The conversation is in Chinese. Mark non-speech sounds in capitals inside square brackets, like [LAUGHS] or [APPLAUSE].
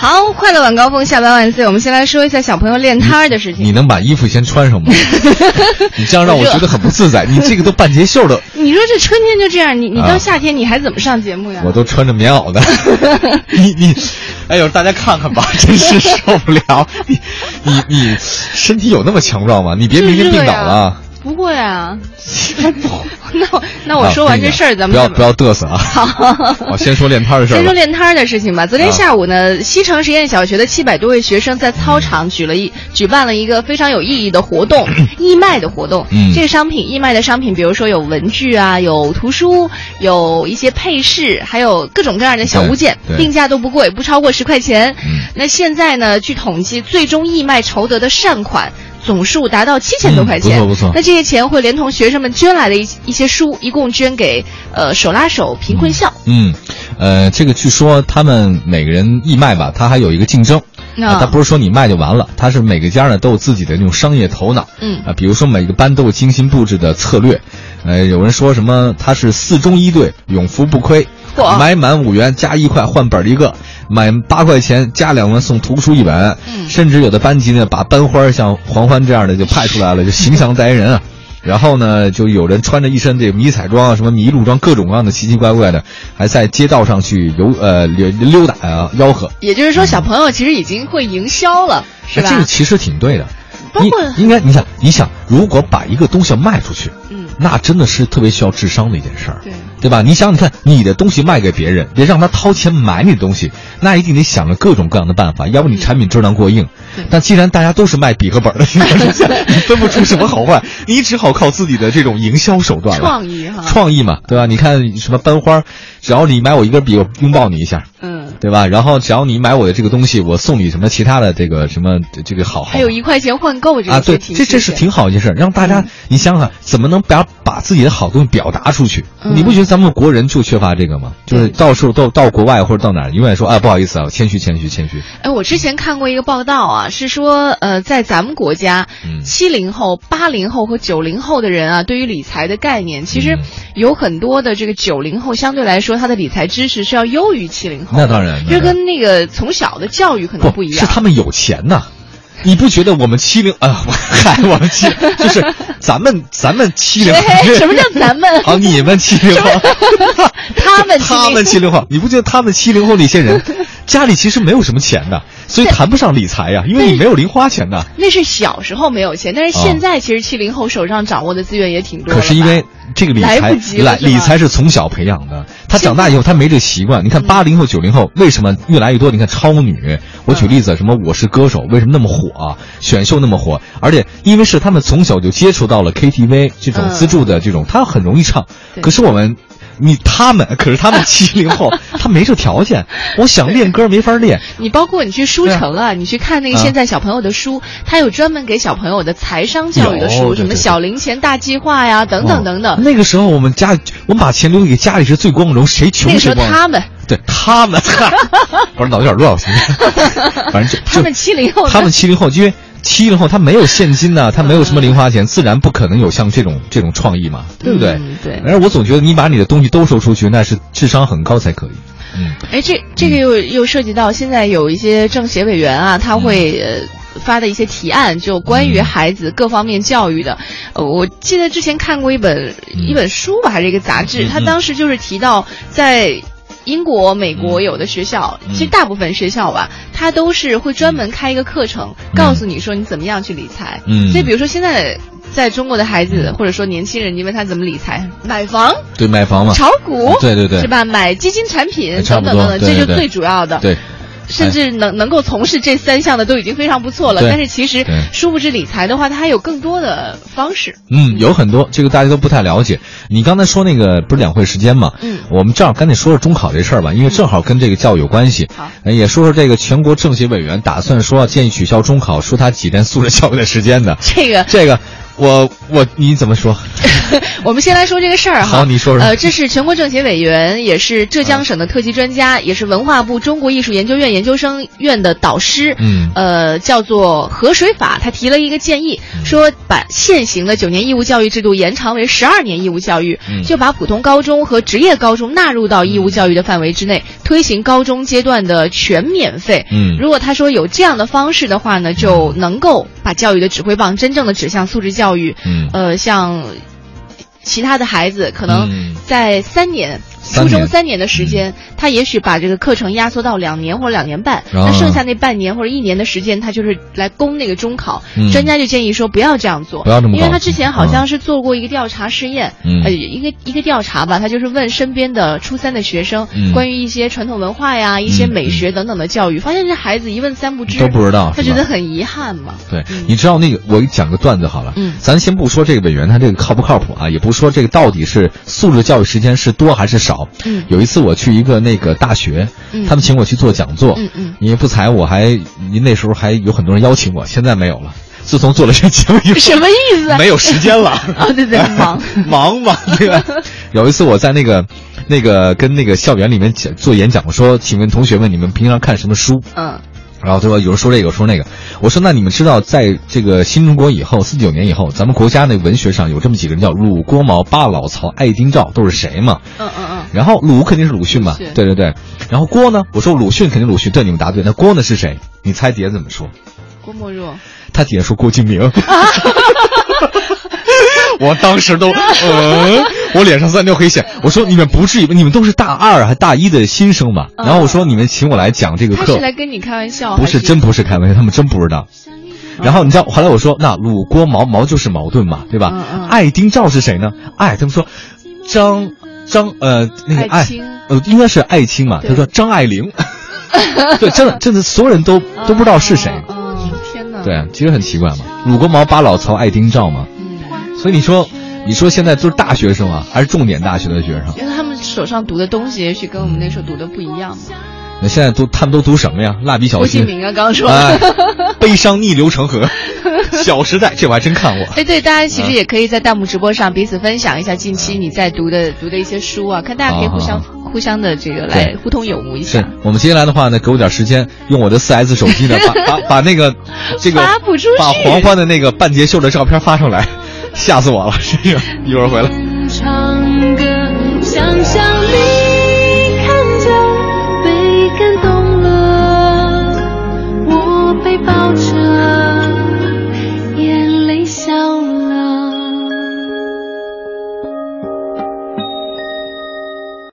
好，快乐晚高峰，下班万岁。我们先来说一下小朋友练摊儿的事情。你能把衣服先穿上吗？[LAUGHS] 你这样让我觉得很不自在。你这个都半截袖的。你说这春天就这样，你你到夏天你还怎么上节目呀？我都穿着棉袄的。[LAUGHS] 你你，哎呦，大家看看吧，[LAUGHS] 真是受不了。你你你，身体有那么强壮吗？你别明天病倒了。不会啊，[LAUGHS] 那我那我说完这事儿，咱们不要不要嘚瑟啊。[LAUGHS] 好，我先说练摊的事儿。先说练摊的事情吧。昨天下午呢，西城实验小学的七百多位学生在操场举了一举办了一个非常有意义的活动，[COUGHS] 义卖的活动。嗯，这个商品义卖的商品，比如说有文具啊，有图书，有一些配饰，还有各种各样的小物件，定价都不贵，不超过十块钱。嗯，那现在呢，据统计，最终义卖筹得的善款。总数达到七千多块钱，不错不错。那这些钱会连同学生们捐来的一一些书，一共捐给呃手拉手贫困校。嗯，呃，这个据说他们每个人义卖吧，他还有一个竞争，啊，他不是说你卖就完了，他是每个家呢都有自己的那种商业头脑。嗯啊，比如说每个班都有精心布置的策略，呃，有人说什么他是四中一队，永福不亏，买满五元加一块换本一个。买八块钱加两文送图书一本，甚至有的班级呢，把班花像黄欢这样的就派出来了，就形象代言人啊。然后呢，就有人穿着一身这迷彩装啊，什么麋鹿装，各种各样的奇奇怪怪的，还在街道上去游呃溜溜达啊，吆喝。也就是说，小朋友其实已经会营销了，是吧？这个其实挺对的。包括应该你想，你想，如果把一个东西卖出去，嗯，那真的是特别需要智商的一件事儿，对对吧？你想，你看你的东西卖给别人，别让他掏钱买你的东西，那一定得想着各种各样的办法，要不你产品质量过硬。但既然大家都是卖笔和本的，[LAUGHS] 你分不出什么好坏，你只好靠自己的这种营销手段了。创意哈，创意嘛，对吧？你看什么班花，只要你买我一根笔，我拥抱你一下。嗯对吧？然后只要你买我的这个东西，我送你什么其他的这个什么这个好，还有一块钱换购这啊，对，这这是挺好一件事，让大家你想想，怎么能把把自己的好东西表达出去？你不觉得咱们国人就缺乏这个嘛？就是到时候到到国外或者到哪儿，永远说啊不好意思啊，谦虚谦虚谦虚。哎，我之前看过一个报道啊，是说呃，在咱们国家，七零后、八零后和九零后的人啊，对于理财的概念，其实有很多的这个九零后相对来说，他的理财知识是要优于七零后。那当然，这跟那个。呃，从小的教育可能不一样，是他们有钱呐。你不觉得我们七零啊，[LAUGHS] 嗨，我们七就是咱们咱们七零，什么叫咱们？啊，[LAUGHS] 你们七零后，[LAUGHS] 他们他们七零后，你不觉得他们七零后那些人家里其实没有什么钱的？所以谈不上理财呀，因为你没有零花钱的。那是小时候没有钱，但是现在其实七零后手上掌握的资源也挺多。可是因为这个理财来理财是从小培养的，他长大以后他没这习惯。你看八零后九零后为什么越来越多？你看超女，我举例子，什么我是歌手为什么那么火啊？选秀那么火，而且因为是他们从小就接触到了 KTV 这种资助的这种，他很容易唱。可是我们。你他们 [LAUGHS] 可是他们七零后，[LAUGHS] 他没这条件。我想练歌没法练。你包括你去书城啊，你去看那个现在小朋友的书，他有专门给小朋友的财商教育的书，什么小零钱大计划呀，等等等等。那个时候我们家，我们把钱留给家里是最光荣，谁穷谁光荣。他们对他们，[LAUGHS] 不是脑子有点乱，我现在。反正就他们七零后，他们七零后因为。七零后他没有现金呢，他没有什么零花钱，自然不可能有像这种这种创意嘛，对不对？对。而我总觉得你把你的东西都收出去，那是智商很高才可以。嗯。哎，这这个又又涉及到现在有一些政协委员啊，他会呃发的一些提案，就关于孩子各方面教育的。呃，我记得之前看过一本一本书吧，还是一个杂志，他当时就是提到在。英国、美国有的学校，其实大部分学校吧，它都是会专门开一个课程，告诉你说你怎么样去理财。嗯，所以比如说现在在中国的孩子或者说年轻人，你问他怎么理财，买房，对，买房嘛，炒股，对对对，是吧？买基金产品等等等等，这就最主要的。对。甚至能能够从事这三项的都已经非常不错了，但是其实殊不知理财的话，它还有更多的方式。嗯，有很多，这个大家都不太了解。你刚才说那个不是两会时间嘛？嗯，我们正好赶紧说说中考这事儿吧，因为正好跟这个教育有关系。好，也说说这个全国政协委员打算说建议取消中考，说他挤占素质教育的时间的。这个这个。我我你怎么说？[LAUGHS] 我们先来说这个事儿哈。好，你说说。呃，这是全国政协委员，也是浙江省的特级专家，也是文化部中国艺术研究院研究生院的导师。嗯。呃，叫做河水法，他提了一个建议，说把现行的九年义务教育制度延长为十二年义务教育，就把普通高中和职业高中纳入到义务教育的范围之内，推行高中阶段的全免费。嗯。如果他说有这样的方式的话呢，就能够把教育的指挥棒真正的指向素质教育。嗯。呃，像。其他的孩子可能在三年。初中三年的时间，他也许把这个课程压缩到两年或者两年半，那剩下那半年或者一年的时间，他就是来攻那个中考。专家就建议说不要这样做，不要这么因为他之前好像是做过一个调查试验，呃，一个一个调查吧，他就是问身边的初三的学生关于一些传统文化呀、一些美学等等的教育，发现这孩子一问三不知，都不知道，他觉得很遗憾嘛。对，你知道那个，我讲个段子好了，嗯，咱先不说这个委员他这个靠不靠谱啊，也不说这个到底是素质教育时间是多还是少，嗯，有一次。我去一个那个大学，他们请我去做讲座，嗯嗯，因为不才，我还您那时候还有很多人邀请我，现在没有了。自从做了这节目以后，什么意思？没有时间了 [LAUGHS] 啊！对对，忙 [LAUGHS] 忙嘛。对吧？[LAUGHS] 有一次我在那个那个跟那个校园里面讲做演讲，我说：“请问同学们，你们平常看什么书？”嗯。然后他说：“有人说这个，说那个。”我说：“那你们知道，在这个新中国以后，四九年以后，咱们国家那文学上有这么几个人，叫鲁、郭、毛、巴、老、曹、爱丁、赵，都是谁吗？嗯嗯嗯。然后鲁肯定是鲁迅嘛？对对对。然后郭呢？我说鲁迅肯定鲁迅，对，你们答对。那郭呢是谁？你猜底下怎么说？郭沫若。他底下说郭敬明。[LAUGHS] 我当时都，嗯，我脸上三条黑线。我说你们不至于，你们都是大二还大一的新生嘛。然后我说你们请我来讲这个课，他是来跟你开玩笑，不是真不是开玩笑，他们真不知道。然后你知道后来我说那鲁郭毛毛就是矛盾嘛，对吧？爱丁赵是谁呢？爱他们说张张呃那个爱呃应该是爱卿嘛。他说张爱玲，[LAUGHS] 对，真的真的所有人都都不知道是谁。天哪！对，其实很奇怪嘛。鲁郭毛八老曹爱丁赵嘛。所以你说，你说现在都是大学生啊，还是重点大学的学生？因为他们手上读的东西也许跟我们那时候读的不一样嘛。那现在都他们都读什么呀？蜡笔小新。郭敬明啊，刚刚说。悲伤逆流成河。[LAUGHS] 小时代，这我还真看过。哎，对，大家其实也可以在弹幕直播上彼此分享一下近期你在读的读的一些书啊，看大家可以互相互相的这个来互通有无一下。是我们接下来的话呢，给我点时间，用我的四 S 手机呢，把把把那个这个把黄欢的那个半截袖的照片发上来。吓死我了！是，[LAUGHS] 一会儿回来。